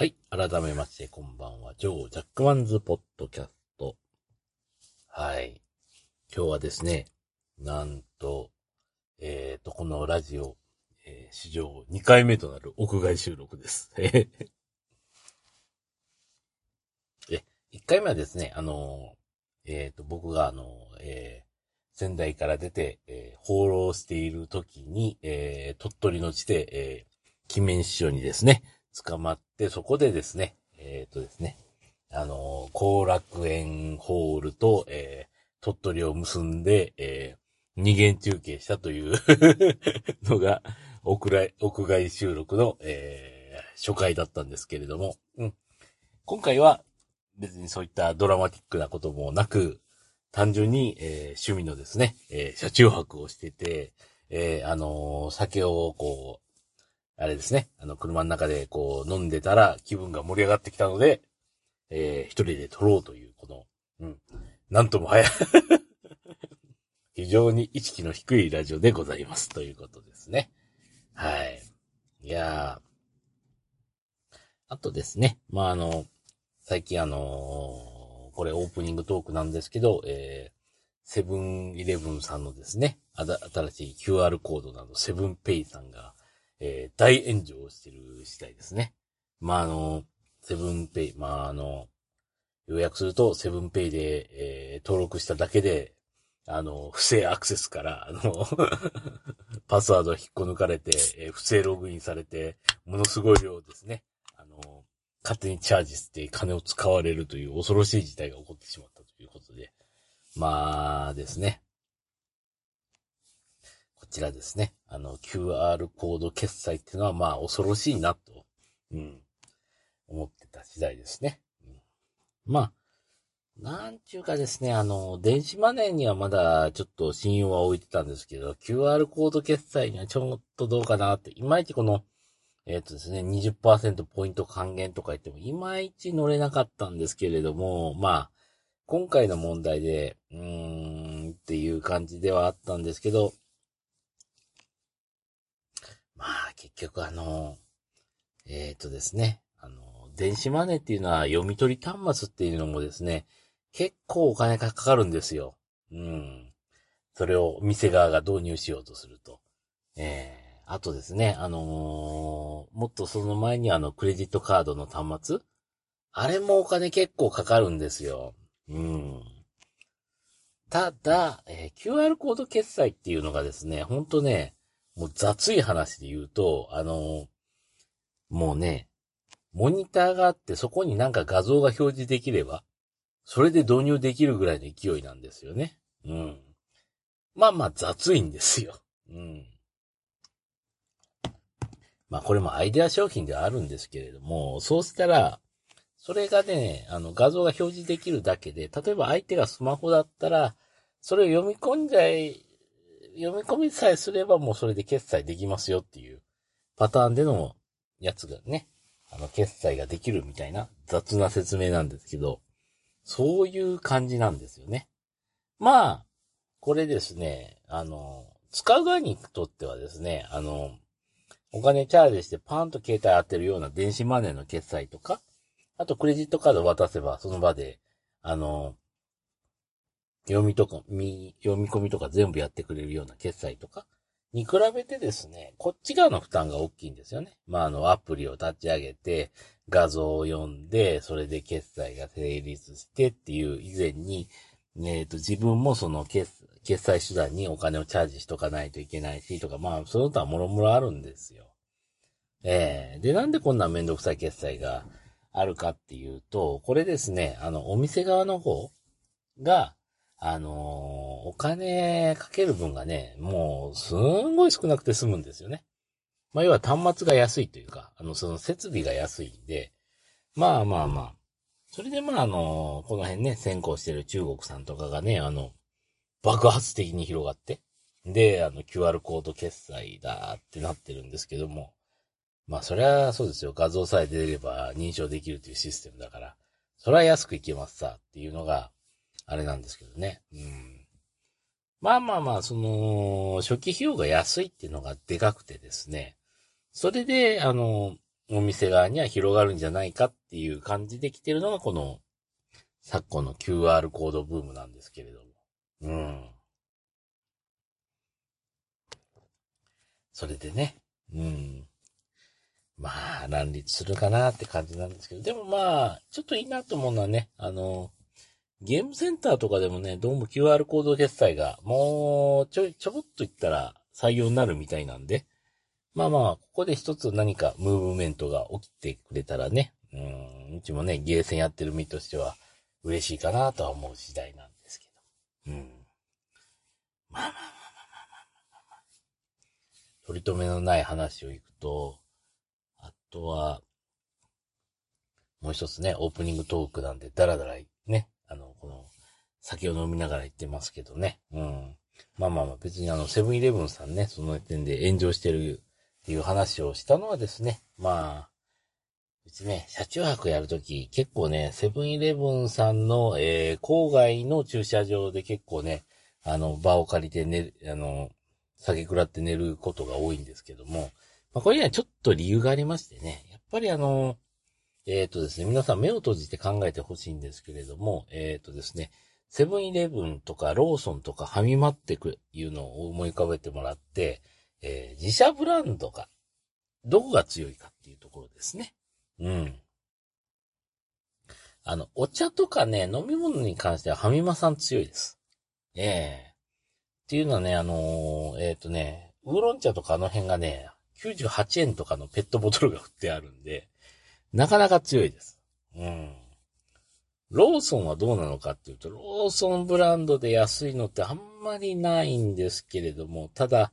はい。改めまして、こんばんは。ジョー・ジャックマンズ・ポッドキャスト。はい。今日はですね、なんと、えっ、と、このラジオ、えー史上2回目となる屋外収録です。え、1回目はですね、あの、えっ、と、僕があの、えー仙台から出て、え放浪している時に、えー鳥取の地で、えー、鬼面師匠にですね、捕まって、そこでですね、えっ、とですね、あの、後楽園ホールと、えー鳥取を結んで、えー二元中継したという のが、屋外屋外収録の、えー初回だったんですけれども、うん。今回は別にそういったドラマティックなこともなく、単純に、えー趣味のですね、えー車中泊をしてて、えーあのー酒をこう、あれですね、あの、車の中でこう飲んでたら気分が盛り上がってきたので、えー一人で撮ろうという、この、うん、なんとも早い、非常に意識の低いラジオでございます。ということですね。はい。いやーあとですね、まあ、あの、最近あのーこれオープニングトークなんですけど、えー、セブンイレブンさんのですね、新しい QR コードなど、セブンペイさんが、えー、大炎上してる次第ですね。まあ、あの、セブンペイ、まあ、あの、予約すると、セブンペイで、えー登録しただけで、あの、不正アクセスから、あの、パスワードを引っこ抜かれて、えー不正ログインされて、ものすごい量ですね。あの、勝手にチャージして金を使われるという恐ろしい事態が起こってしまったということで。まあですね。こちらですね。あの、QR コード決済っていうのはまあ恐ろしいなと、うん、思ってた次第ですね。うん、まあ、なんちゅうかですね、あの、電子マネーにはまだちょっと信用は置いてたんですけど、QR コード決済にはちょっとどうかなって、いまいちこの、えっ、とですね、20%ポイント還元とか言っても、いまいち乗れなかったんですけれども、まあ、今回の問題で、うーん、っていう感じではあったんですけど、まあ、結局あの、えっ、とですね、あの、電子マネーっていうのは読み取り端末っていうのもですね、結構お金がかかるんですよ。うん。それを店側が導入しようとすると。えーあとですね、あのーもっとその前にあの、クレジットカードの端末あれもお金結構かかるんですよ。うん。ただ、えー QR コード決済っていうのがですね、ほんとね、もう雑い話で言うと、あのもうね、モニターがあってそこになんか画像が表示できれば、それで導入できるぐらいの勢いなんですよね。うん。まあまあ雑いんですよ。うん。まあこれもアイデア商品ではあるんですけれども、そうしたら、それがね、あの画像が表示できるだけで、例えば相手がスマホだったら、それを読み込んじゃい、読み込みさえすればもうそれで決済できますよっていうパターンでのやつがね、あの決済ができるみたいな雑な説明なんですけど、そういう感じなんですよね。まあ、これですね、あの、使う側にとってはですね、あの、お金チャージしてパーンと携帯当てるような電子マネーの決済とか、あとクレジットカード渡せばその場で、あの、読みとか、み、読み込みとか全部やってくれるような決済とかに比べてですね、こっち側の負担が大きいんですよね。まあ、あの、アプリを立ち上げて、画像を読んで、それで決済が成立してっていう以前に、えっ、と、自分もその決、決済手段にお金をチャージしとかないといけないし、とか、まあ、その他もろもろあるんですよ。ええで、なんでこんなめんどくさい決済があるかっていうと、これですね、あの、お店側の方が、あのーお金かける分がね、もう、すんごい少なくて済むんですよね。まあ、要は端末が安いというか、あの、その設備が安いんで、まあまあまあ。それでまああのこの辺ね、先行してる中国さんとかがね、あの、爆発的に広がって、で、あの、QR コード決済だってなってるんですけども、まあそりゃそうですよ。画像さえ出れば認証できるというシステムだから、それは安くいけますさっていうのが、あれなんですけどね。うん。まあまあまあ、その、初期費用が安いっていうのがでかくてですね。それで、あの、お店側には広がるんじゃないかっていう感じで来てるのがこの昨今の QR コードブームなんですけれども。うん。それでね、うん。まあ、乱立するかなって感じなんですけど、でもまあ、ちょっといいなと思うのはね、あの、ゲームセンターとかでもね、どうも QR コード決済が、もう、ちょい、ちょぼっと言ったら採用になるみたいなんで、まあまあ、ここで一つ何かムーブメントが起きてくれたらね、うん、うちもね、ゲーセンやってる身としては嬉しいかなとは思う時代なんですけど。うん。まあまあまあまあまあまあまあ。取り留めのない話をいくと、あとは、もう一つね、オープニングトークなんで、ダラダラね、あの、この、酒を飲みながら言ってますけどね。うん。まあまあまあ、別にあの、セブンイレブンさんね、その点で炎上してるっていう話をしたのはですね、まあ、うちね、車中泊やるとき、結構ね、セブンイレブンさんの、えー、郊外の駐車場で結構ね、あの、場を借りて寝る、あの、酒食らって寝ることが多いんですけども、まあ、これにはちょっと理由がありましてね、やっぱりあの、えっ、とですね、皆さん目を閉じて考えてほしいんですけれども、えっ、ー、とですね、セブンイレブンとかローソンとかファミマってくいうのを思い浮かべてもらって、えー、自社ブランドが、どこが強いかっていうところですね。うん。あの、お茶とかね、飲み物に関してはファミマさん強いです。ええー、っていうのはね、あのー、えっ、とね、ウーロン茶とかあの辺がね、98円とかのペットボトルが振ってあるんで、なかなか強いです。うん。ローソンはどうなのかっていうと、ローソンブランドで安いのってあんまりないんですけれども、ただ、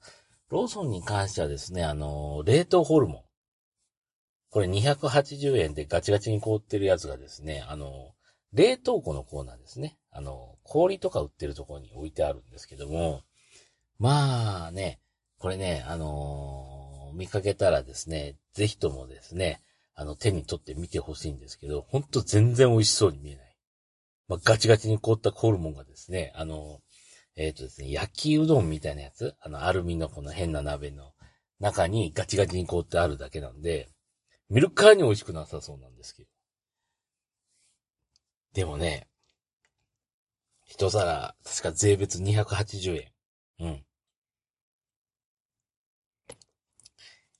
ローソンに関してはですね、あの、冷凍ホルモン。これ280円でガチガチに凍ってるやつがですね、あの、冷凍庫のコーナーですね。あの、氷とか売ってるところに置いてあるんですけども、まあね、これね、あのー、見かけたらですね、ぜひともですね、あの、手に取って見てほしいんですけど、ほんと全然美味しそうに見えない。まあ、ガチガチに凍ったホルモンがですね、あの、えっ、ー、とですね、焼きうどんみたいなやつ、あの、アルミのこの変な鍋の中にガチガチに凍ってあるだけなんで、見るからに美味しくなさそうなんですけど。でもね、一皿、確か税別280円。うん。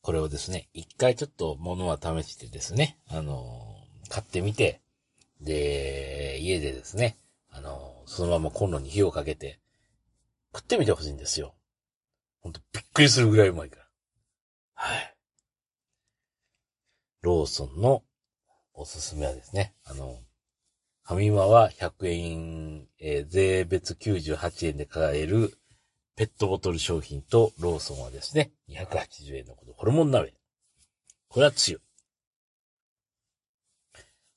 これをですね、一回ちょっと物は試してですね、あの、買ってみて、で、家でですね、あの、そのままコンロに火をかけて、食ってみてほしいんですよ。ほんとびっくりするぐらいうまいから。はい。ローソンのおすすめはですね、あの、ファミマは100円、えー、税別98円で買えるペットボトル商品とローソンはですね、280円のこと、ホルモン鍋。これは強い。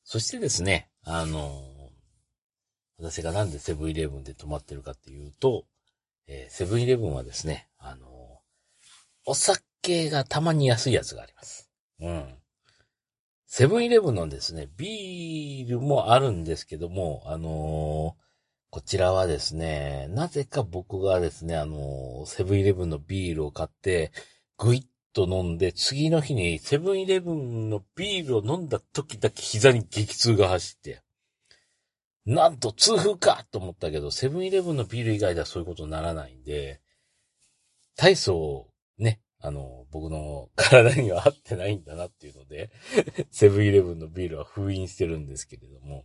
そしてですね、あのー、私がなんでセブンイレブンで泊まってるかっていうと、えー、セブンイレブンはですね、あのー、お酒がたまに安いやつがあります。うん。セブンイレブンのですね、ビールもあるんですけども、あのーこちらはですね、なぜか僕がですね、あの、セブンイレブンのビールを買って、ぐいっと飲んで、次の日にセブンイレブンのビールを飲んだ時だけ膝に激痛が走って、なんと痛風かと思ったけど、セブンイレブンのビール以外ではそういうことにならないんで、体操、ね、あの、僕の 体には合ってないんだなっていうので、セブンイレブンのビールは封印してるんですけれども、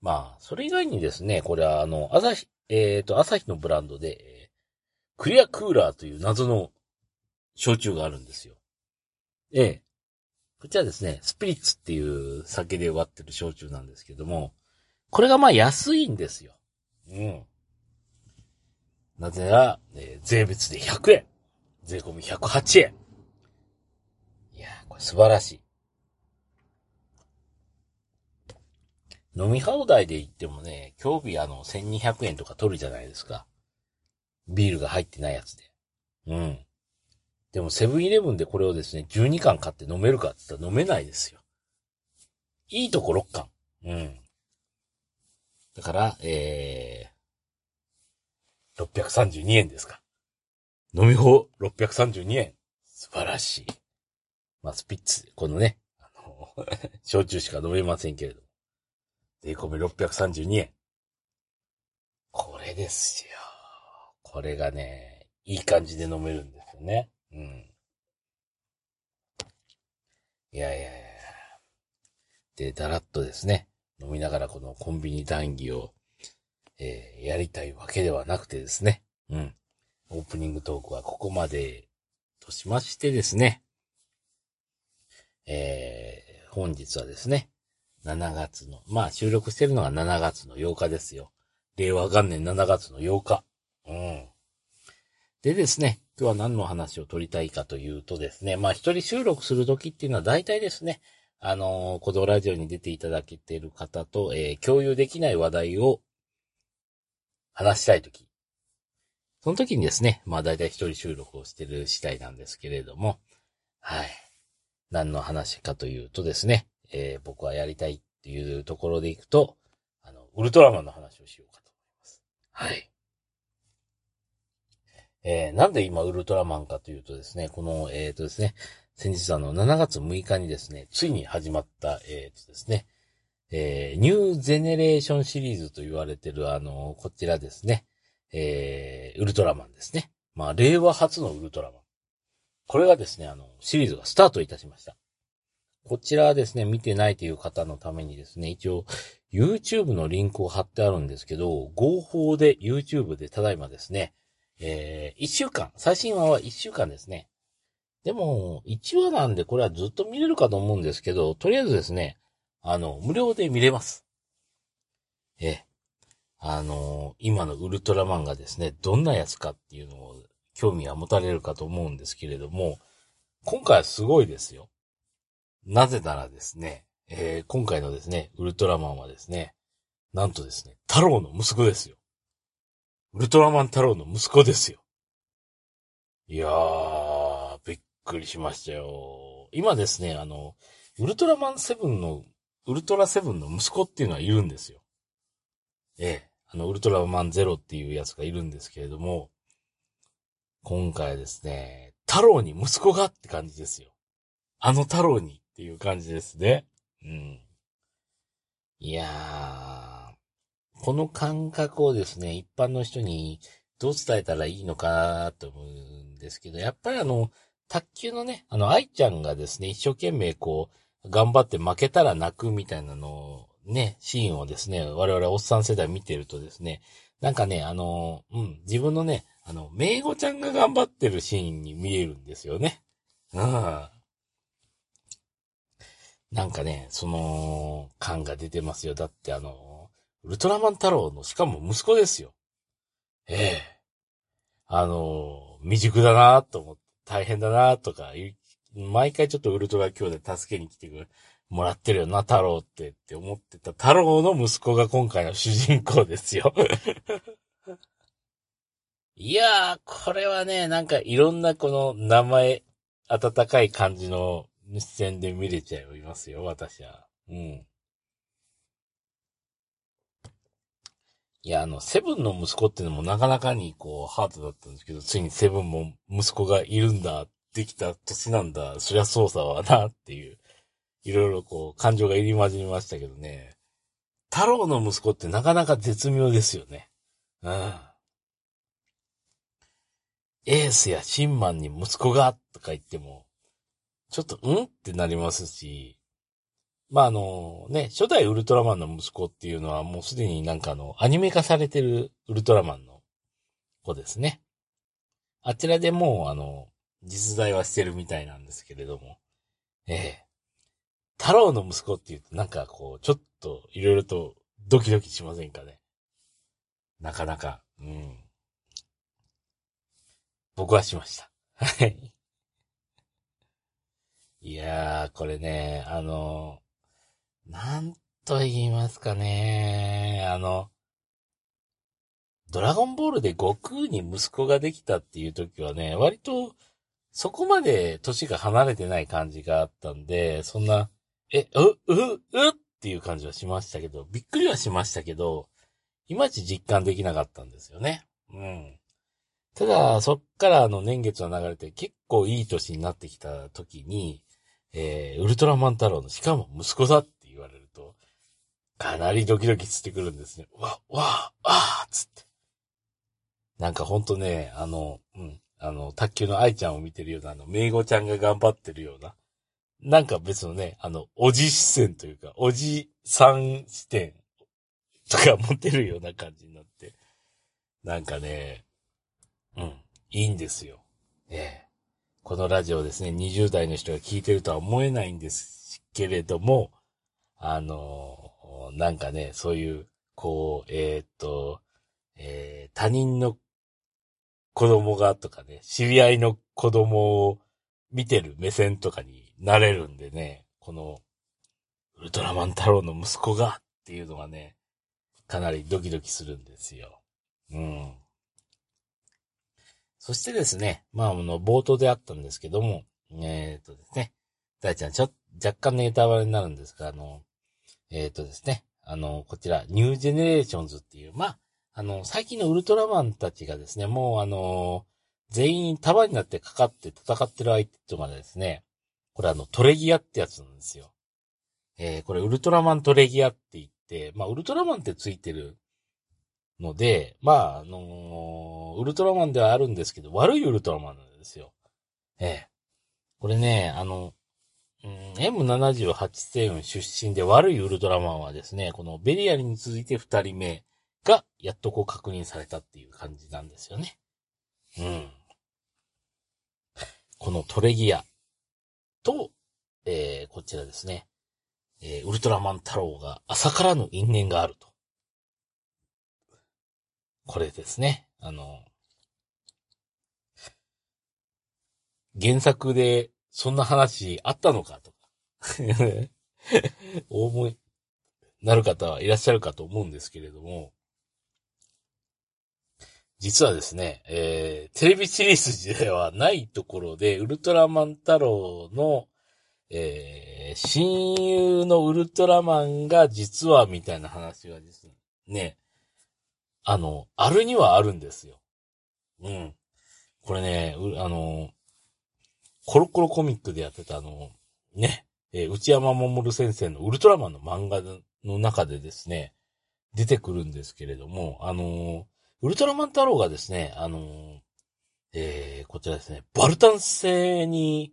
まあ、それ以外にですね、これはあの、朝日、えっ、ー、と、朝日のブランドで、クリアクーラーという謎の焼酎があるんですよ。ええ。こちらですね、スピリッツっていう酒で割ってる焼酎なんですけども、これがまあ安いんですよ。うん。なぜなら、えー、税別で100円。税込み108円。いや、これ素晴らしい。飲み放題で言ってもね、今日日あの、1200円とか取るじゃないですか。ビールが入ってないやつで。うん。でもセブンイレブンでこれをですね、12缶買って飲めるかって言ったら飲めないですよ。いいとこ6缶。うん。だから、えー、632円ですか。飲み放632円。素晴らしい。まあ、スピッツ、このね、あの 焼酎しか飲めませんけれど。税込み632円。これですよ。これがね、いい感じで飲めるんですよね。うん。いやいやいや。で、だらっとですね、飲みながらこのコンビニ談義を、えー、やりたいわけではなくてですね。うん。オープニングトークはここまでとしましてですね。えー、本日はですね、7月の、まあ収録してるのが7月の8日ですよ。令和元年7月の8日。うん。でですね、今日は何の話を取りたいかというとですね、まあ一人収録するときっていうのは大体ですね、あのー、このラジオに出ていただけている方と、えー、共有できない話題を話したいとき。その時にですね、まあ大体一人収録をしてる次第なんですけれども、はい。何の話かというとですね、えー、僕はやりたいっていうところでいくと、あの、ウルトラマンの話をしようかと思います。はい。えー、なんで今ウルトラマンかというとですね、この、えっ、ー、とですね、先日あの、7月6日にですね、ついに始まった、えっ、ー、とですね、えー、ニューゼネレーションシリーズと言われてるあの、こちらですね、えー、ウルトラマンですね。まあ、令和初のウルトラマン。これがですね、あの、シリーズがスタートいたしました。こちらですね、見てないという方のためにですね、一応、YouTube のリンクを貼ってあるんですけど、合法で YouTube でただいまですね、えー、1週間、最新話は1週間ですね。でも、1話なんでこれはずっと見れるかと思うんですけど、とりあえずですね、あの、無料で見れます。え、あの、今のウルトラマンがですね、どんなやつかっていうのを興味は持たれるかと思うんですけれども、今回はすごいですよ。なぜならですね、えー、今回のですね、ウルトラマンはですね、なんとですね、太郎の息子ですよ。ウルトラマン太郎の息子ですよ。いやー、びっくりしましたよ。今ですね、あの、ウルトラマンセブンの、ウルトラセブンの息子っていうのはいるんですよ。ええ、あの、ウルトラマンゼロっていうやつがいるんですけれども、今回ですね、太郎に息子がって感じですよ。あの太郎にっていう感じですね。うん。いやー、この感覚をですね、一般の人にどう伝えたらいいのかと思うんですけど、やっぱりあの、卓球のね、あの、愛ちゃんがですね、一生懸命こう、頑張って負けたら泣くみたいなのを、ね、シーンをですね、我々おっさん世代見てるとですね、なんかね、あの、うん、自分のね、あの、めいごちゃんが頑張ってるシーンに見えるんですよね。うん。なんかね、その、感が出てますよ。だってあの、ウルトラマン太郎の、しかも息子ですよ。ええあの、未熟だなと思って、大変だなとか、毎回ちょっとウルトラ兄弟助けに来てくれ、もらってるよな、太郎ってって思ってた太郎の息子が今回の主人公ですよ。いやー、これはね、なんかいろんなこの名前、温かい感じの視線で見れちゃいますよ、私は。うん。いや、あの、セブンの息子ってのもなかなかにこう、ハートだったんですけど、ついにセブンも息子がいるんだ、できた年なんだ、そりゃそうさはな、っていう、いろいろこう、感情が入り混じりましたけどね。太郎の息子ってなかなか絶妙ですよね。うん。エースやシンマンに息子が、とか言っても、ちょっと、ん？ってなりますし、まあ、あの、ね、初代ウルトラマンの息子っていうのはもうすでになんかあの、アニメ化されてるウルトラマンの子ですね。あちらでもう、あの、実在はしてるみたいなんですけれども。ええ太郎の息子って言うとなんかこう、ちょっといろいろとドキドキしませんかね。なかなか、うん。僕はしました。はい。いやー、これね、あのなんと言いますかね。あの、ドラゴンボールで悟空に息子ができたっていう時はね、割とそこまで歳が離れてない感じがあったんで、そんな、え、う、う、うっていう感じはしましたけど、びっくりはしましたけど、いまいち実感できなかったんですよね。うん。ただ、そっからあの年月の流れて結構いい年になってきた時に、えー、ウルトラマン太郎の、しかも息子だって言われると、かなりドキドキしてくるんですね。わ、わ、あーつって。なんかほんとね、あの、うん、あの、卓球の愛ちゃんを見てるような、あの、メイゴちゃんが頑張ってるような、なんか別のね、あの、おじ視線というか、おじさん視点とか持てるような感じになって、なんかね、うん、いいんですよ。ええ。このラジオですね、20代の人が聞いてるとは思えないんですけれども、あの、なんかね、そういう、こう、えー、っと、えー、他人の子供がとかね、知り合いの子供を見てる目線とかになれるんでね、この、ウルトラマンタロウの息子がっていうのがね、かなりドキドキするんですよ。うん。そしてですね、まあ、あの、冒頭であったんですけども、えっ、ー、とですね、大ちゃん、ちょ、若干ネタバレになるんですが、あの、えっ、ー、とですね、あの、こちら、ニュージェネレーションズっていう、まあ、あの、最近のウルトラマンたちがですね、もうあの、全員束になってかかって戦ってる相手とかですね、これあの、トレギアってやつなんですよ。えー、これウルトラマントレギアって言って、まあ、ウルトラマンってついてるので、まあ、あのー、ウルトラマンではあるんですけど、悪いウルトラマンなんですよ。ええ。これね、あの、M78 星雲出身で悪いウルトラマンはですね、このベリアリに続いて二人目が、やっとこう確認されたっていう感じなんですよね。うん。このトレギアと、えー、こちらですね、えー、ウルトラマン太郎が朝からの因縁があると。これですね。あの、原作でそんな話あったのかとかお思い、なる方はいらっしゃるかと思うんですけれども、実はですね、えー、テレビシリーズではないところで、ウルトラマン太郎の、えー、親友のウルトラマンが実はみたいな話がですね、あの、あるにはあるんですよ。うん。これね、あの、コロコロコミックでやってたあの、ね、えー、内山守先生のウルトラマンの漫画の中でですね、出てくるんですけれども、あの、ウルトラマン太郎がですね、あの、えー、こちらですね、バルタン星に、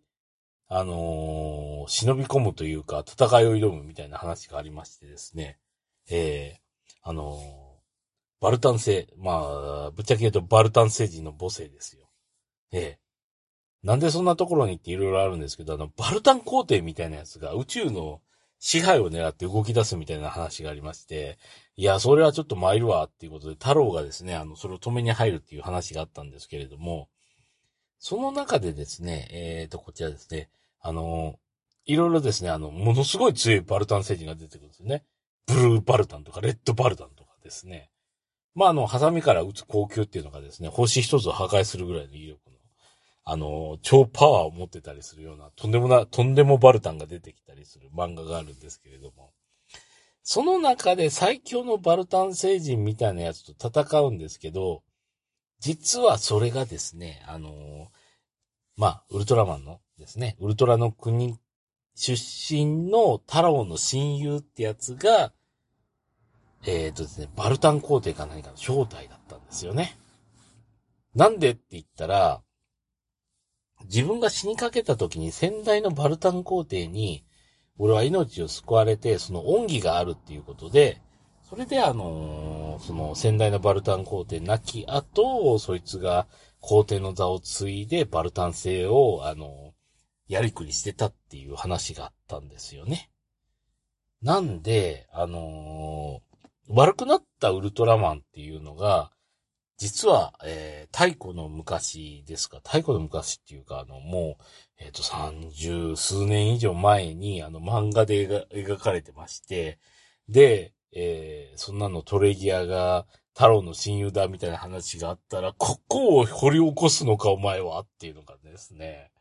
あのー、忍び込むというか、戦いを挑むみたいな話がありましてですね、えー、あのーバルタン星。まあ、ぶっちゃけ言うとバルタン星人の母星ですよ。ええ。なんでそんなところにっていろいろあるんですけど、あの、バルタン皇帝みたいなやつが宇宙の支配を狙って動き出すみたいな話がありまして、いや、それはちょっと参るわっていうことで、太郎がですね、あの、それを止めに入るっていう話があったんですけれども、その中でですね、えっ、ー、と、こちらですね、あの、いろいろですね、あの、ものすごい強いバルタン星人が出てくるんですよね。ブルーバルタンとか、レッドバルタンとかですね。まあ、あの、ハサミから撃つ高級っていうのがですね、星一つを破壊するぐらいの威力の、あの、超パワーを持ってたりするような、とんでもな、とんでもバルタンが出てきたりする漫画があるんですけれども、その中で最強のバルタン星人みたいなやつと戦うんですけど、実はそれがですね、あのまあ、ウルトラマンのですね、ウルトラの国出身の太郎の親友ってやつが、えっ、ー、とですね、バルタン皇帝か何かの正体だったんですよね。なんでって言ったら、自分が死にかけた時に先代のバルタン皇帝に、俺は命を救われて、その恩義があるっていうことで、それであのー、その先代のバルタン皇帝亡き後、そいつが皇帝の座を継いでバルタン星を、あのー、やりくりしてたっていう話があったんですよね。なんで、あのー、悪くなったウルトラマンっていうのが、実は、えー、太古の昔ですか、太古の昔っていうか、あの、もう、えっ、ー、と、三十数年以上前に、あの、漫画で描かれてまして、で、えー、そんなのトレギアが太郎の親友だみたいな話があったら、ここを掘り起こすのかお前はっていうのがですね。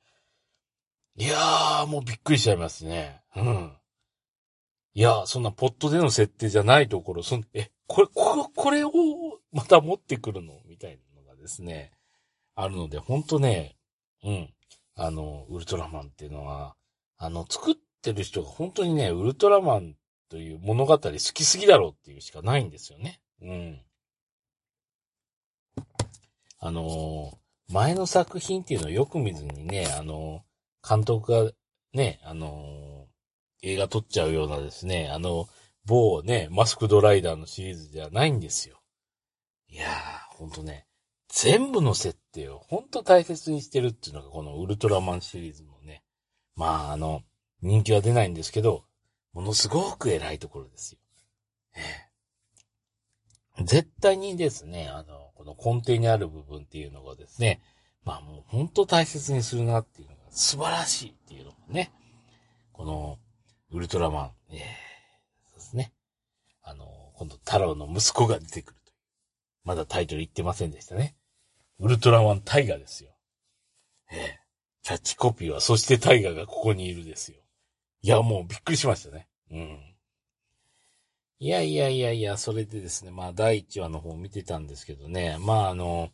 いやー、もうびっくりしちゃいますね。うん。いや、そんなポットでの設定じゃないところ、そん、え、これ、ここれをまた持ってくるの？みたいなのがですね、あるので、ほんとね、うん。あの、ウルトラマンっていうのは、あの、作ってる人が本当にね、ウルトラマンという物語好きすぎだろうっていうしかないんですよね。うん。あの、前の作品っていうのをよく見ずにね、あの、監督がね、あの、映画撮っちゃうようなですね、あの、某ね、マスクドライダーのシリーズではないんですよ。いやー、ほんとね、全部の設定をほんと大切にしてるっていうのがこのウルトラマンシリーズのね、まああの、人気は出ないんですけど、ものすごく偉いところですよ。絶対にですね、あの、この根底にある部分っていうのがですね、まあもう本当大切にするなっていうのが素晴らしいっていうのがね、このウルトラマン、えー、そうですね。あの、今度太郎の息子が出てくるという。まだタイトル言ってませんでしたね。ウルトラマンタイガですよ。ええー、キャッチコピーはそしてタイガがここにいるですよ。いや、もうびっくりしましたね。うん。いやいやいやいや、それでですね、まあ第1話の方見てたんですけどね、まああの、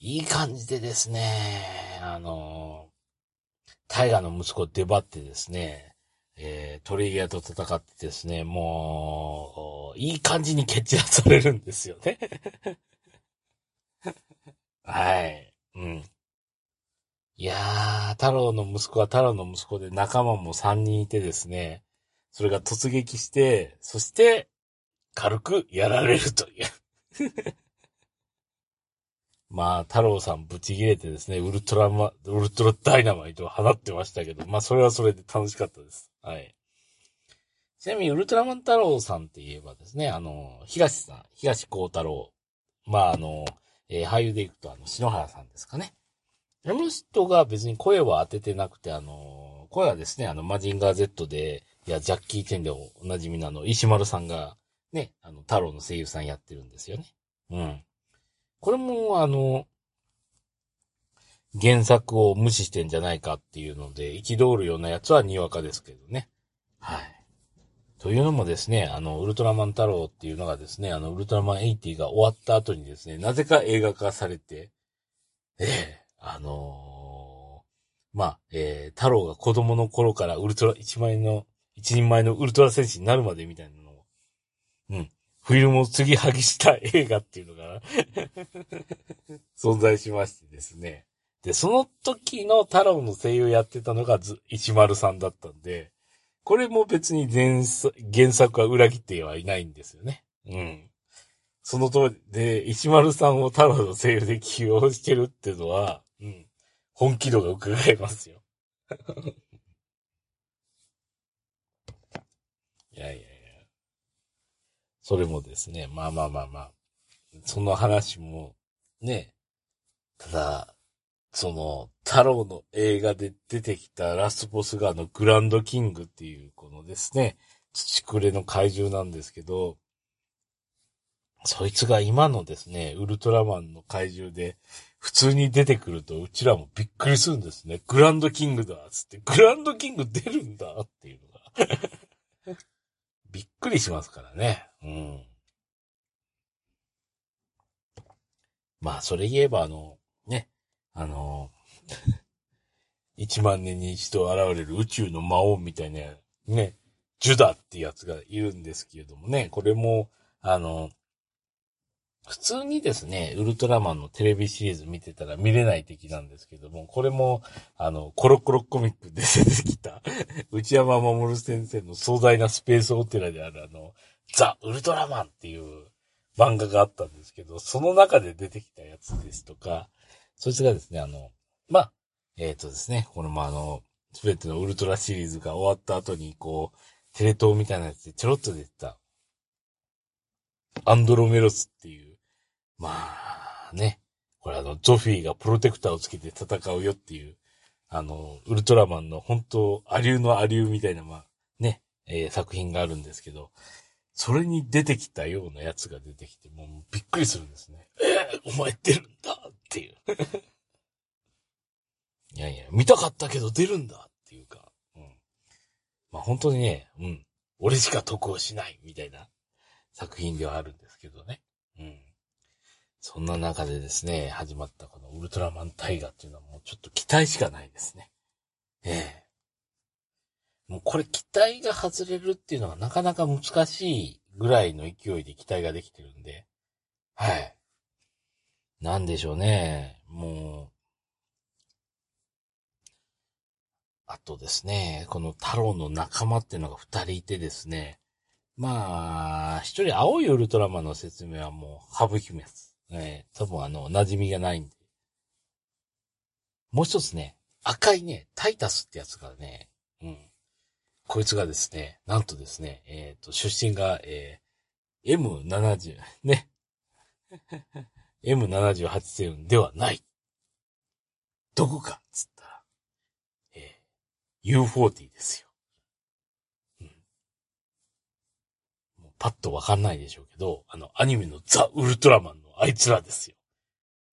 いい感じでですね、あの、タイガーの息子出張ってですね、えー、トレイヤーと戦ってですね、もう、いい感じに蹴散らされるんですよね。はい。うん。いやー、太郎の息子は太郎の息子で仲間も3人いてですね、それが突撃して、そして、軽くやられるという まあ、太郎さんぶち切れてですね、ウルトラマ、ウルトラダイナマイトを放ってましたけど、まあ、それはそれで楽しかったです。はい。ちなみに、ウルトラマン太郎さんって言えばですね、あの、東さん、東光太郎。まあ、あの、えー、俳優で行くと、あの、篠原さんですかね。あの人が別に声は当ててなくて、あの、声はですね、あの、マジンガー Z で、いや、ジャッキー・チェンでおなじみのあの、石丸さんが、ね、あの、太郎の声優さんやってるんですよね。うん。これも、あの、原作を無視してんじゃないかっていうので、憤るようなやつはにわかですけどね。はい。というのもですね、あの、ウルトラマン太郎っていうのがですね、あの、ウルトラマン80が終わった後にですね、なぜか映画化されて、ええあのー、まあ、えー、太郎が子供の頃からウルトラ一枚の一人前のウルトラ戦士になるまでみたいなのを、うん。フィルムを継ぎはぎした映画っていうのが 存在しましてですね。で、その時の太郎の声優やってたのがず、一丸さんだったんで、これも別に原作は裏切ってはいないんですよね。うん。その通りで、一丸さんを太郎の声優で起用してるっていうのは、うん。本気度が伺えますよ。いやいやいや。それもですね、まあまあまあまあ、その話も、ね、ただ、その、太郎の映画で出てきたラストボスがあのグランドキングっていうこのですね、土くれの怪獣なんですけど、そいつが今のですね、ウルトラマンの怪獣で、普通に出てくると、うちらもびっくりするんですね。グランドキングだつって、グランドキング出るんだっていうのがびっくりしますからね。うん。まあ、それ言えば、あの、あの、一万年に一度現れる宇宙の魔王みたいな、ね、ジュダってやつがいるんですけれどもね、これも、あの、普通にですね、ウルトラマンのテレビシリーズ見てたら見れない敵なんですけども、これも、あの、コロコロコミックで出てきた、内山守先生の壮大なスペースオペラであるあの、ザ・ウルトラマンっていう漫画があったんですけど、その中で出てきたやつですとか、そいつがですね、あの、まあ、えっ、ー、とですね、このまあ、あの、すべてのウルトラシリーズが終わった後に、こう、テレ東みたいなやつでちょろっと出てた、アンドロメロスっていう、まあね、これあの、ゾフィーがプロテクターをつけて戦うよっていう、あの、ウルトラマンの本当、アリューのアリューみたいな、まあ、ね、えー、作品があるんですけど、それに出てきたようなやつが出てきて、もうびっくりするんですね。お前出るんだっていう。いやいや、見たかったけど出るんだっていうか、うん。まあ本当にね、うん。俺しか得をしないみたいな作品ではあるんですけどね。うん。そんな中でですね、始まったこのウルトラマンタイガっていうのはもうちょっと期待しかないですね。ええもうこれ期待が外れるっていうのはなかなか難しいぐらいの勢いで期待ができてるんで、はい。なんでしょうね。もう、あとですね、この太郎の仲間っていうのが二人いてですね、まあ、一人青いウルトラマンの説明はもう省きます。えー、多分あの、馴染みがないんで。もう一つね、赤いね、タイタスってやつがね、うん。こいつがですね、なんとですね、えっ、ー、と、出身が、えー、M70、ね。M78 星ではない。どこか、つったら、えー、U40 ですよ。うん。もうパッとわかんないでしょうけど、あの、アニメのザ・ウルトラマンのあいつらですよ。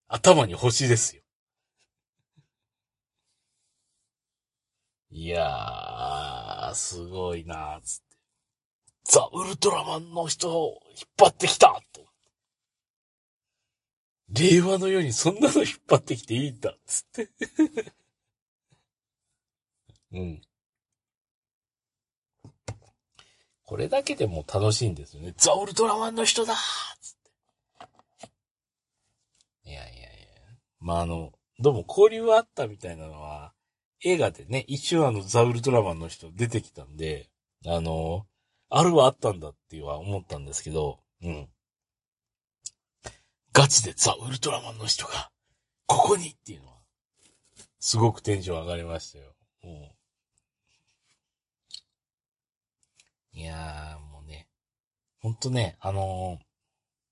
頭に星ですよ。いやー、すごいなー、つって。ザ・ウルトラマンの人を引っ張ってきたと。令和のようにそんなの引っ張ってきていいんだ、つって。うん。これだけでも楽しいんですよね。ザ・ウルトラマンの人だつって。いやいやいや。まあ、あの、どうも交流はあったみたいなのは、映画でね、一瞬あの、ザ・ウルトラマンの人出てきたんで、あの、あるはあったんだっていうは思ったんですけど、うん。ガチでザ・ウルトラマンの人が、ここにっていうのは、すごくテンション上がりましたよ。もう。いやー、もうね、ほんとね、あの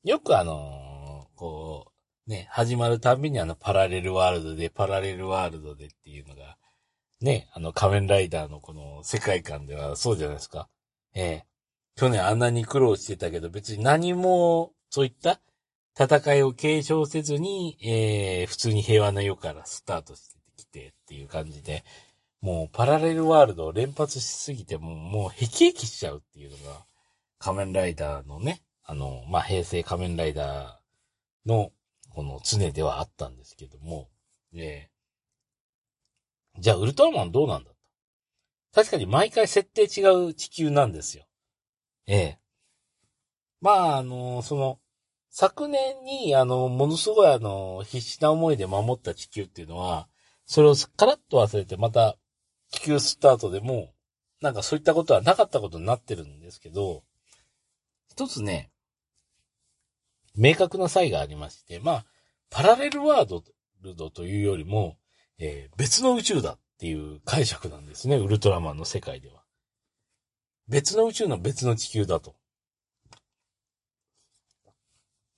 ー、よくあのー、こう、ね、始まるたびにあの、パラレルワールドで、パラレルワールドでっていうのが、ね、あの仮面ライダーのこの世界観ではそうじゃないですか。ええ去年あんなに苦労してたけど別に何もそういった戦いを継承せずに、ええ普通に平和な世からスタートしてきてっていう感じで、もうパラレルワールドを連発しすぎてももうヘキヘキしちゃうっていうのが仮面ライダーのね、あの、まあ、平成仮面ライダーのこの常ではあったんですけども、ええじゃあ、ウルトラマンどうなんだと確かに毎回設定違う地球なんですよ。ええ。まあ、あの、その、昨年に、あの、ものすごいあの、必死な思いで守った地球っていうのは、それをカラッと忘れてまた地球スタートでも、なんかそういったことはなかったことになってるんですけど、一つね、明確な差異がありまして、まあ、パラレルワールドというよりも、えー、別の宇宙だっていう解釈なんですね、ウルトラマンの世界では。別の宇宙の別の地球だと。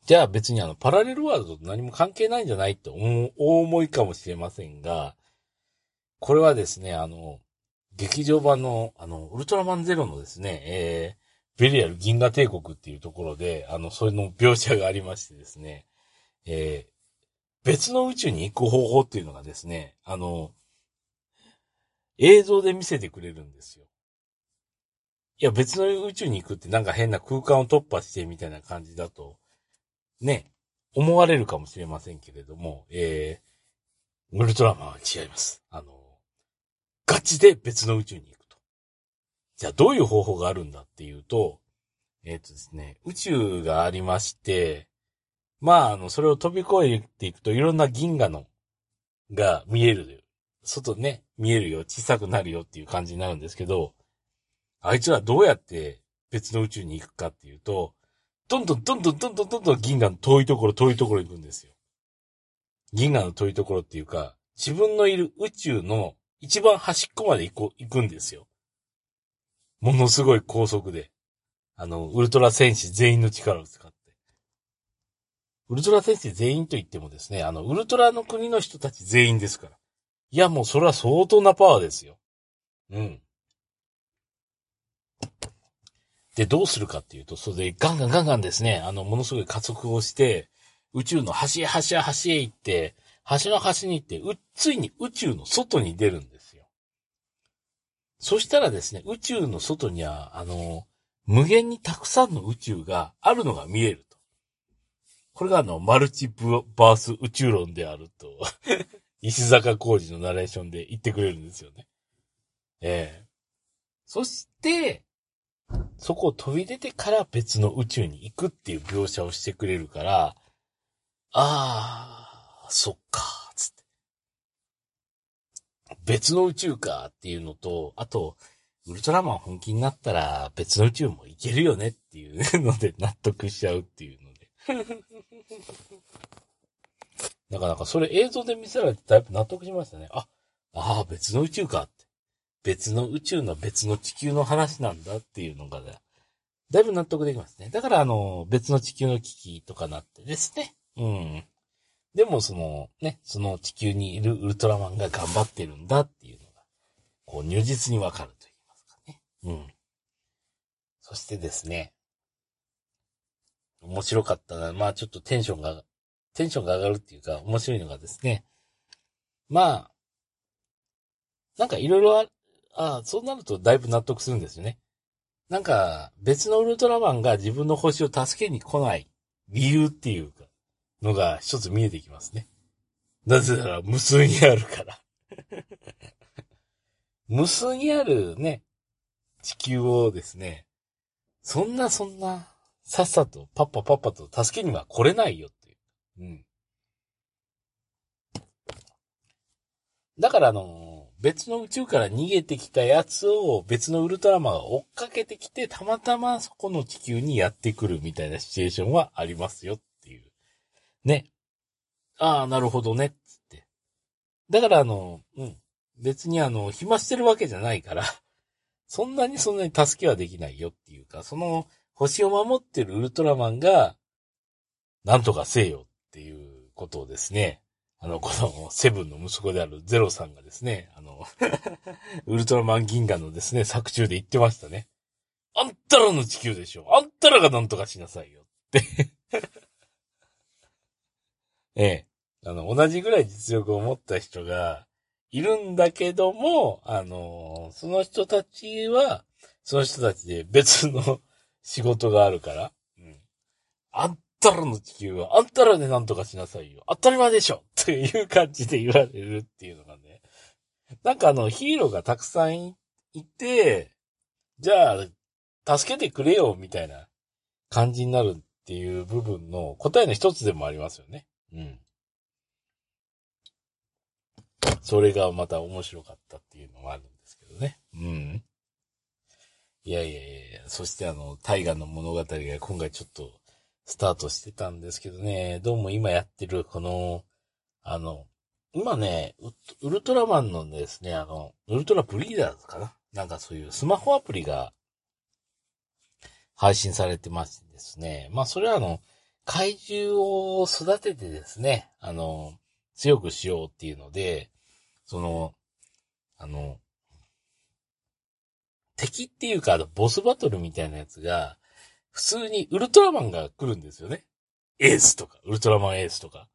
じゃあ別にあの、パラレルワールドと何も関係ないんじゃないってお思いかもしれませんが、これはですね、あの、劇場版の、あの、ウルトラマンゼロのですね、えー、ベリアル銀河帝国っていうところで、あの、それの描写がありましてですね、えー、別の宇宙に行く方法っていうのがですね、あの、映像で見せてくれるんですよ。いや、別の宇宙に行くってなんか変な空間を突破してみたいな感じだと、ね、思われるかもしれませんけれども、えー、ウルトラマンは違います。あの、ガチで別の宇宙に行くと。じゃあどういう方法があるんだっていうと、えっ、ー、とですね、宇宙がありまして、まあ、あの、それを飛び越えていくといろんな銀河の、が見える。外ね、見えるよ、小さくなるよっていう感じになるんですけど、あいつはどうやって別の宇宙に行くかっていうと、どんどんどんどんどんどんどん銀河の遠いところ遠いところ行くんですよ。銀河の遠いところっていうか、自分のいる宇宙の一番端っこまで行こ行くんですよ。ものすごい高速で。あの、ウルトラ戦士全員の力を使って。ウルトラ先生全員と言ってもですね、あの、ウルトラの国の人たち全員ですから。いや、もうそれは相当なパワーですよ。うん。で、どうするかっていうと、それでガンガンガンガンですね、あの、ものすごい加速をして、宇宙の端へ端へ端へ行って、端の端に行って、う、ついに宇宙の外に出るんですよ。そしたらですね、宇宙の外には、あの、無限にたくさんの宇宙があるのが見えると。これがあの、マルチバース宇宙論であると 石坂浩二のナレーションで言ってくれるんですよね。ええそして、そこを飛び出てから別の宇宙に行くっていう描写をしてくれるから、あー、そっか、つって。別の宇宙かっていうのと、あと、ウルトラマン本気になったら別の宇宙も行けるよねっていうので納得しちゃうっていうので。なかなかそれ映像で見せられてだいぶ納得しましたね。あ、ああ、別の宇宙かっ。別の宇宙の別の地球の話なんだっていうのがね、だいぶ納得できますね。だからあの、別の地球の危機とかなってですね。うん。でもその、ね、その地球にいるウルトラマンが頑張ってるんだっていうのが、こう如実にわかると言いますかね。うん。そしてですね、面白かったな。まあちょっとテンションが、テンションが上がるっていうか、面白いのがですね、まあ、なんかいろいろあ、あ、そうなるとだいぶ納得するんですよね。なんか、別のウルトラマンが自分の星を助けに来ない理由っていうか、のが一つ見えてきますね。なぜなら無数にあるから。無数にあるね、地球をですね、そんなそんな、さっさとパッパパッパと助けには来れないよっていう。うん。だからあの、別の宇宙から逃げてきたやつを別のウルトラマンが追っかけてきて、たまたまそこの地球にやってくるみたいなシチュエーションはありますよっていう。ね。ああ、なるほどね、つって。だからあの、うん。別にあの、暇してるわけじゃないから、そんなにそんなに助けはできないよっていうか、その星を守ってるウルトラマンが、なんとかせよっていうことをですね、あの、このセブンの息子であるゼロさんがですね、あの、ウルトラマン銀河のですね、作中で言ってましたね。あんたらの地球でしょあんたらがなんとかしなさいよって。ええ。あの、同じぐらい実力を持った人がいるんだけども、あの、その人たちは、その人たちで別の仕事があるから、うん。あんたらの地球は、あんたらでなんとかしなさいよ。当たり前でしょっていう感じで言われるっていうのがね。なんかあの、ヒーローがたくさんいて、じゃあ、助けてくれよ、みたいな感じになるっていう部分の答えの一つでもありますよね。うん。それがまた面白かったっていうのもあるんですけどね。うん。いやいやいやいや、そしてあの、大河の物語が今回ちょっとスタートしてたんですけどね、どうも今やってるこの、あの、今ね、ウルトラマンのですね、あの、ウルトラブリーダーズかな？なんかそういうスマホアプリが配信されてましてですね。まあそれはあの、怪獣を育ててですね、あの、強くしようっていうので、その、あの、敵っていうか、ボスバトルみたいなやつが、普通にウルトラマンが来るんですよね。エースとか、ウルトラマンエースとか。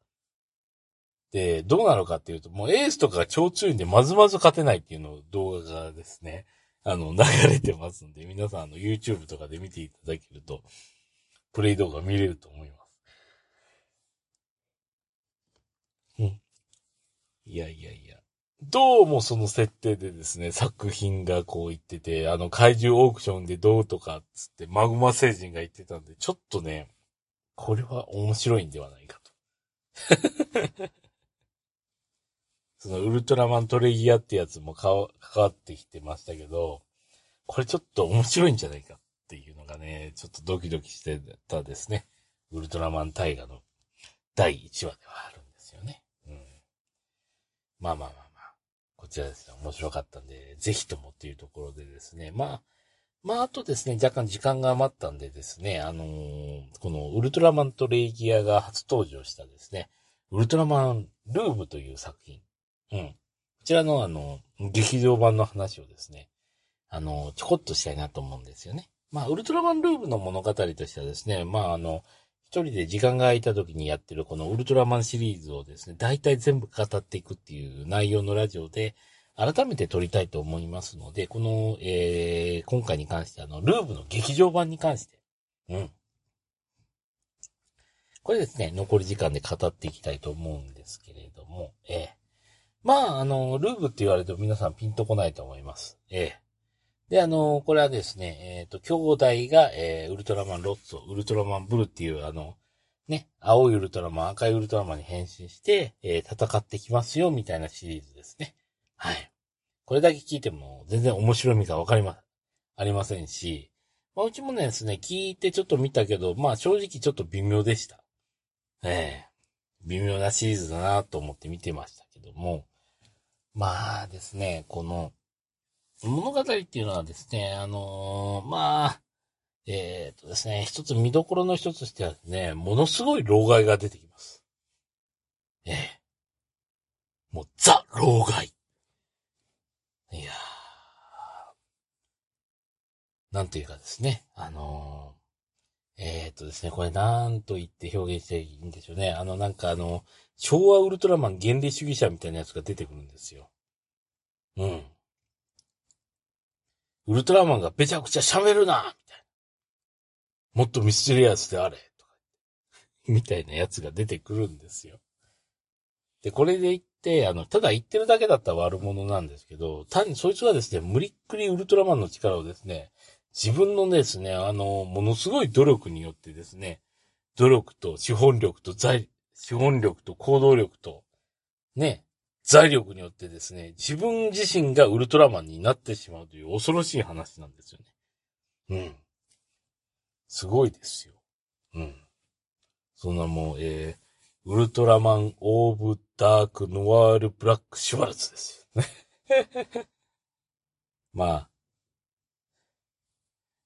で、どうなのかっていうと、もうエースとかが超強いんで、まずまず勝てないっていうのを動画がですね、あの、流れてますんで、皆さんあの、YouTube とかで見ていただけると、プレイ動画見れると思います。うん。いやいやいや。どうもその設定でですね、作品がこう言ってて、あの怪獣オークションでどうとかっつって、マグマ星人が言ってたんで、ちょっとね、これは面白いんではないかと。そのウルトラマントレギアってやつもか関わってきてましたけど、これちょっと面白いんじゃないかっていうのがね、ちょっとドキドキしてたですね。ウルトラマン大河の第1話ではあるんですよね。うん。まあまあまあ。こちらですね、面白かったんで、ぜひともっていうところでですね、まあ、まあ、あとですね、若干時間が余ったんでですね、あのーこのウルトラマンとレイギアが初登場したですね、ウルトラマンルームという作品。うん。こちらのあの、劇場版の話をですね、あの、ちょこっとしたいなと思うんですよね。まあ、ウルトラマンルームの物語としてはですね、まあ、あの、一人で時間が空いた時にやってるこのウルトラマンシリーズをですね、大体全部語っていくっていう内容のラジオで、改めて撮りたいと思いますので、この、えー、今回に関してあの、ルーブの劇場版に関して、うん。これですね、残り時間で語っていきたいと思うんですけれども、ええまあ、あの、ルーブって言われても皆さんピンとこないと思います。ええで、あの、これはですね、えっ、と、兄弟が、えー、ウルトラマンロッツ、ウルトラマンブルっていう、あの、ね、青いウルトラマン、赤いウルトラマンに変身して、えー、戦ってきますよ、みたいなシリーズですね。はい。これだけ聞いても全然面白みがわかりま、ありませんし、まあ、うちもねですね、聞いてちょっと見たけど、まあ正直ちょっと微妙でした。ええー、微妙なシリーズだなと思って見てましたけども、まあですね、この、物語っていうのはですね、あのー、まあ、えっ、とですね、一つ見どころの一つとしてはね、ものすごい老害が出てきます。ええもうザ・老害。いやなんというかですね、あの、えっ、とですね、これなんと言って表現していいんでしょうね。あの、なんかあの、昭和ウルトラマン原理主義者みたいなやつが出てくるんですよ。うん。ウルトラマンがべちゃくちゃ喋るなみたいな。もっとミステリアスであれとか、みたいなやつが出てくるんですよ。で、これで言って、あの、ただ言ってるだけだったら悪者なんですけど、単にそいつはですね、無理っくりウルトラマンの力をですね、自分のですね、あの、ものすごい努力によってですね、努力と資本力と財、資本力と行動力と、ね、財力によってですね、自分自身がウルトラマンになってしまうという恐ろしい話なんですよね。うん。すごいですよ。うん。そんなもう、えー、ウルトラマンオーブダークノワールブラックシュワルツですよね。まあ、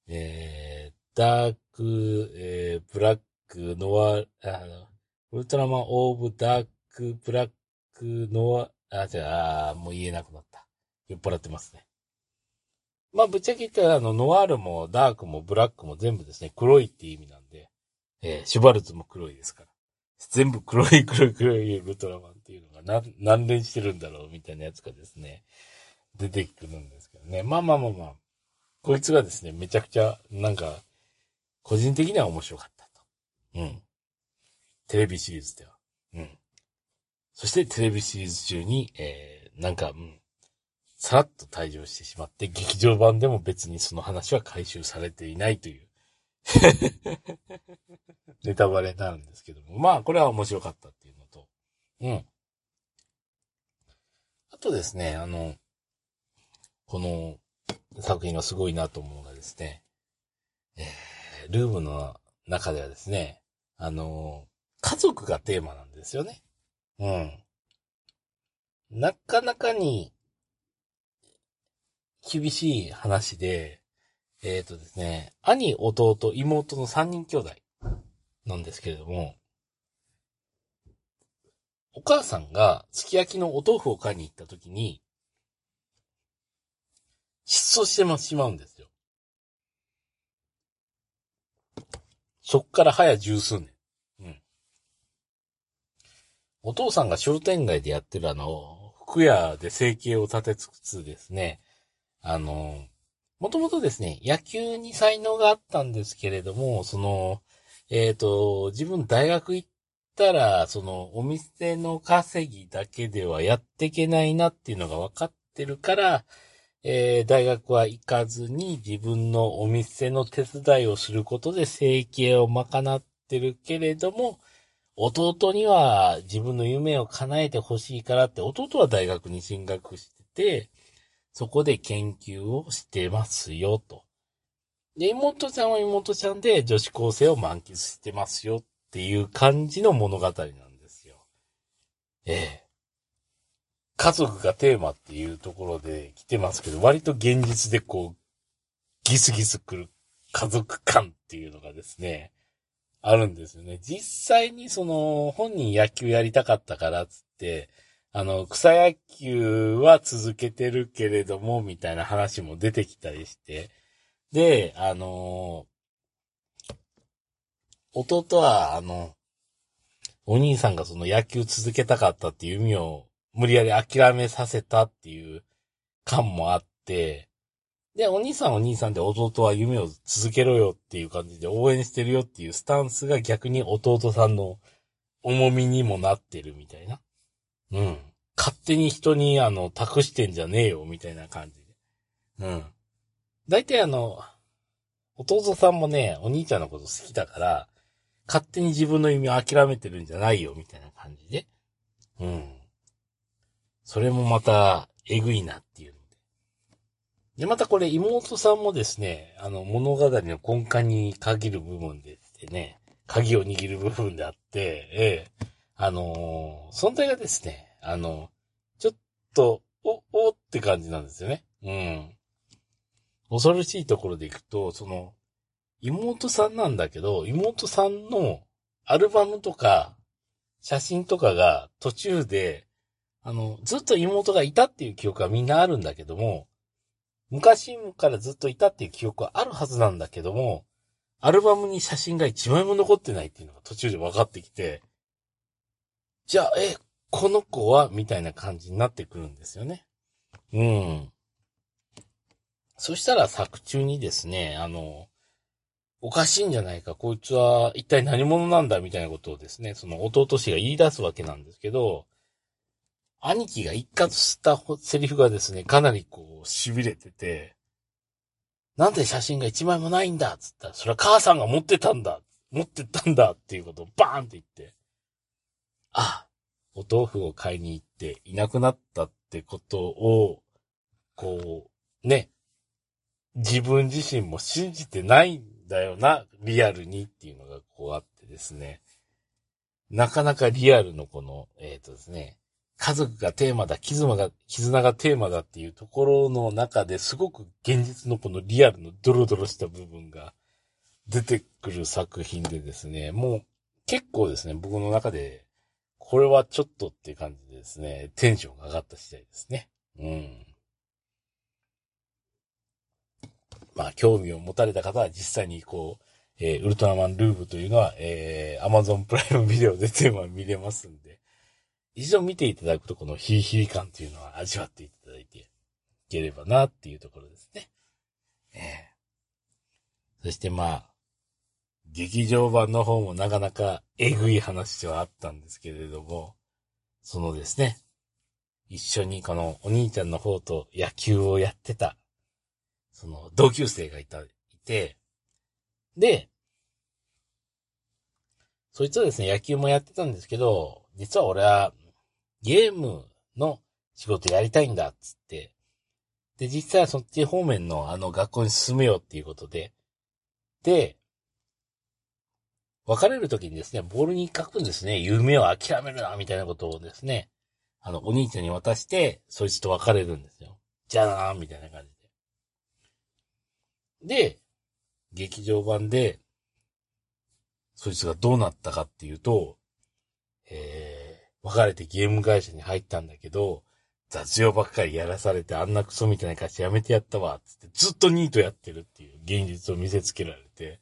えー、ダーク、えー、ブラックノワール、あ、ウルトラマンオーブダークブラッククの、あ、じゃあ、もう言えなくなった。酔っ払ってますね。まあ、ぶっちゃけ言ったら、あの、ノワールもダークもブラックも全部ですね、黒いって意味なんで、えー、シュバルツも黒いですから。全部黒い黒い黒いウルトラマンっていうのが何、何連してるんだろうみたいなやつがですね、出てくるんですけどね。まあまあまあまあ。こいつがですね、めちゃくちゃ、なんか、個人的には面白かったと。うん。テレビシリーズでは。うん。そしてテレビシリーズ中に、えー、なんか、うん、さらっと退場してしまって、劇場版でも別にその話は回収されていないという ネタバレになるんですけども。まあ、これは面白かったっていうのと、うん。あとですね、あの、この作品がすごいなと思うのがですね、えー、ルームの中ではですね、あの、家族がテーマなんですよね。うん。なかなかに厳しい話で、えっ、ー、とですね、兄、弟、妹の三人兄弟なんですけれども、お母さんがすき焼きのお豆腐を買いに行った時に、失踪してしまうんですよ。そっから早十数年。お父さんが商店街でやってるあの、服屋で生計を立てつつですね、あの、もともとですね、野球に才能があったんですけれども、その、えっ、ー、と、自分大学行ったら、その、お店の稼ぎだけではやっていけないなっていうのが分かってるから、えー、大学は行かずに自分のお店の手伝いをすることで生計を賄ってるけれども、弟には自分の夢を叶えてほしいからって、弟は大学に進学してて、そこで研究をしてますよ、と。で、妹ちゃんは妹ちゃんで女子高生を満喫してますよっていう感じの物語なんですよ。ええ。家族がテーマっていうところで来てますけど、割と現実でこう、ギスギス来る家族感っていうのがですね、あるんですよね。実際にその、本人野球やりたかったからっつって、あの、草野球は続けてるけれども、みたいな話も出てきたりして、で、あの弟は、あの、お兄さんがその野球続けたかったっていう意味を無理やり諦めさせたっていう感もあって、で、お兄さんお兄さんで弟は夢を続けろよっていう感じで応援してるよっていうスタンスが逆に弟さんの重みにもなってるみたいな。うん。勝手に人にあの、託してんじゃねえよみたいな感じで。うん。大体あの、弟さんもね、お兄ちゃんのこと好きだから、勝手に自分の夢を諦めてるんじゃないよ、みたいな感じで。うん。それもまた、えぐいなっていうで。またこれ妹さんもですね、あの、物語の根幹に限る部分でしてね、鍵を握る部分であって、ええ、あのー、存在がですね、あの、ちょっと、お、おって感じなんですよね。うん。恐ろしいところでいくと、その、妹さんなんだけど、妹さんのアルバムとか、写真とかが途中で、あの、ずっと妹がいたっていう記憶はみんなあるんだけども、昔からずっといたっていう記憶はあるはずなんだけども、アルバムに写真が一枚も残ってないっていうのが途中で分かってきて、じゃあ、え、この子はみたいな感じになってくるんですよね。うん。そしたら作中にですね、あの、おかしいんじゃないか、こいつは一体何者なんだみたいなことをですね、その弟氏が言い出すわけなんですけど、兄貴が一括したセリフがですね、かなりこう、痺れてて、なんで写真が一枚もないんだっつったら、それは母さんが持ってたんだ持ってったんだっていうことをバーンって言って、あ、お豆腐を買いに行っていなくなったってことを、こう、ね、自分自身も信じてないんだよな、リアルにっていうのがこうあってですね。なかなかリアルのこの、えっ、ー、とですね、家族がテーマだ、絆が、絆がテーマだっていうところの中ですごく現実のこのリアルのドロドロした部分が出てくる作品でですね、もう結構ですね、僕の中で、これはちょっとって感じでですね、テンションが上がった次第ですね。うん。まあ、興味を持たれた方は実際にこう、えー、ウルトラマンルーブというのは、えー、アマゾンプライムビデオで全話見れますんで、一度見ていただくとこのヒリヒリ感というのは味わっていただいていければなっていうところですね。ええー、そしてまあ、劇場版の方もなかなかえぐい話ではあったんですけれども、そのですね、一緒にこのお兄ちゃんの方と野球をやってたその、同級生がいた、いて、で、そいつはですね、野球もやってたんですけど、実は俺は、ゲームの仕事やりたいんだっ、つって。で、実際はそっち方面のあの学校に進めようっていうことで、で、別れるときにですね、ボールに書くんですね。夢を諦めるな、みたいなことをですね、あの、お兄ちゃんに渡して、そいつと別れるんですよ。じゃあなみたいな感じで。で、劇場版で、そいつがどうなったかっていうと、えー、別れてゲーム会社に入ったんだけど、雑用ばっかりやらされてあんなクソみたいな会社やめてやったわ、つってずっとニートやってるっていう現実を見せつけられて、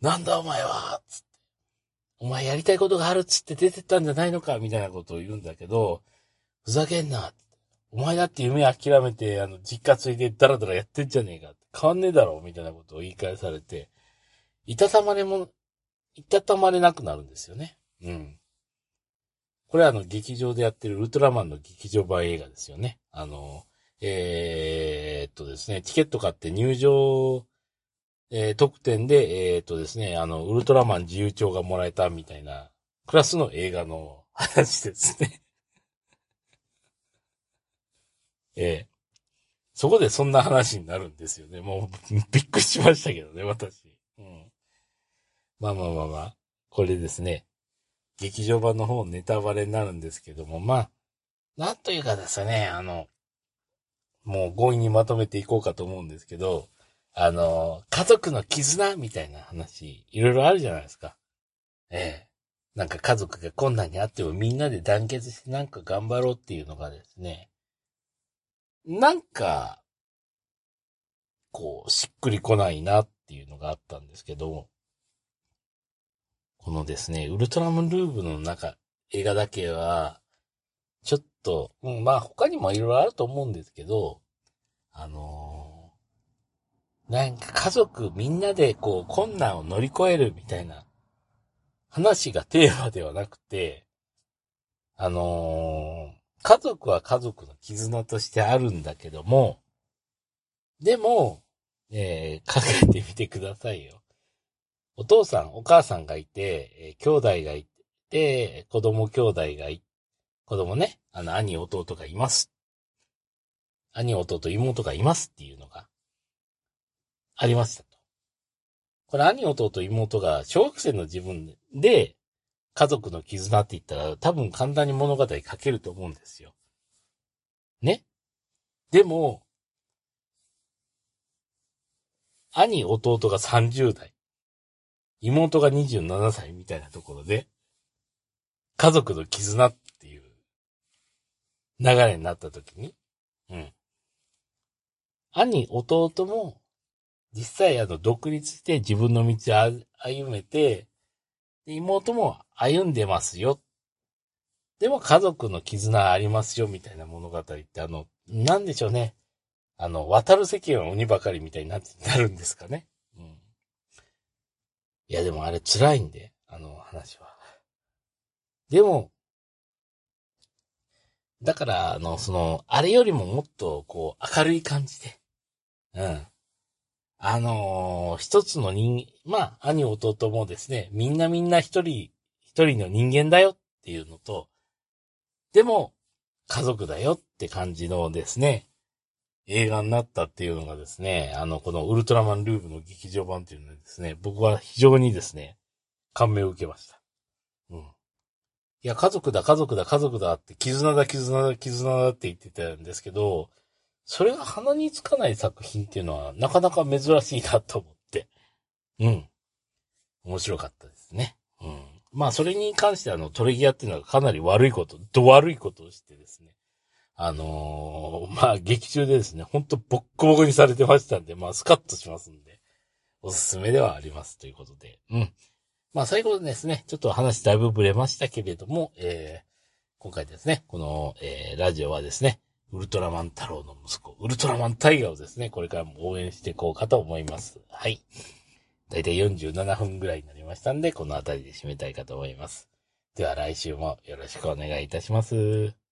なんだお前はつって。お前やりたいことがあるっつって出てったんじゃないのかみたいなことを言うんだけど、ふざけんなお前だって夢諦めて、あの、実家ついでダラダラやってんじゃねえか。変わんねえだろ、みたいなことを言い返されて、いたたまれも、いたたまれなくなるんですよね。うん。これはあの、劇場でやってるウルトラマンの劇場版映画ですよね。あの、えー、っとですね、チケット買って入場、えー、特典で、えー、っとですね、あの、ウルトラマン自由帳がもらえたみたいな、クラスの映画の話ですね。ええ。そこでそんな話になるんですよね。もう、びっくりしましたけどね、私。うん。まあまあまあまあ、これですね。劇場版の方ネタバレになるんですけども、まあ、なんというかですね、あの、もう強引にまとめていこうかと思うんですけど、あの、家族の絆みたいな話、いろいろあるじゃないですか。ええ。なんか家族が困難にあってもみんなで団結してなんか頑張ろうっていうのがですね、なんか、こう、しっくりこないなっていうのがあったんですけど、このですね、ウルトラマンルーブの中、映画だけは、ちょっと、うん、まあ他にもいろいろあると思うんですけど、あのー、なんか家族みんなでこう困難を乗り越えるみたいな話がテーマではなくて、あのー、家族は家族の絆としてあるんだけども、でも、えー、考えてみてくださいよ。お父さん、お母さんがいて、え、兄弟がいて、子供兄弟がい、子供ね、あの、兄、弟がいます。兄、弟、妹がいますっていうのが、ありましたと。これ兄、弟、妹が小学生の自分で、家族の絆って言ったら、多分簡単に物語書けると思うんですよ。ね？でも、兄、弟が30代、妹が27歳みたいなところで、家族の絆っていう流れになった時に、うん。兄、弟も、実際あの、独立して自分の道を歩めて、妹も歩んでますよ。でも家族の絆ありますよ、みたいな物語って、あの、なんでしょうね。あの、渡る世間は鬼ばかりみたいにななるんですかね。いや、でもあれ辛いんで、あの話は。でも、だから、あの、その、あれよりももっと、こう、明るい感じで、うん。あのー、一つの人、まあ、兄弟もですね、みんなみんな一人、一人の人間だよっていうのと、でも、家族だよって感じのですね、映画になったっていうのがですね、あの、このウルトラマンルーブの劇場版っていうのはですね、僕は非常にですね、感銘を受けました。うん。いや、家族だ、家族だ、家族だって、絆だ、絆だ、絆だって言ってたんですけど、それが鼻につかない作品っていうのは、なかなか珍しいなと思って。うん。面白かったですね。うん。まあ、それに関してあの、トレギアっていうのはかなり悪いこと、ど悪いことをしてですね。あのー、まあ、劇中でですね、ほんとボッコボコにされてましたんで、まあ、スカッとしますんで、おすすめではありますということで、うん。まあ、最後ですね、ちょっと話だいぶブレましたけれども、えー、今回ですね、この、えー、ラジオはですね、ウルトラマン太郎の息子、ウルトラマンタイガーをですね、これからも応援していこうかと思います。はい。だいたい47分ぐらいになりましたんで、この辺りで締めたいかと思います。では来週もよろしくお願いいたします。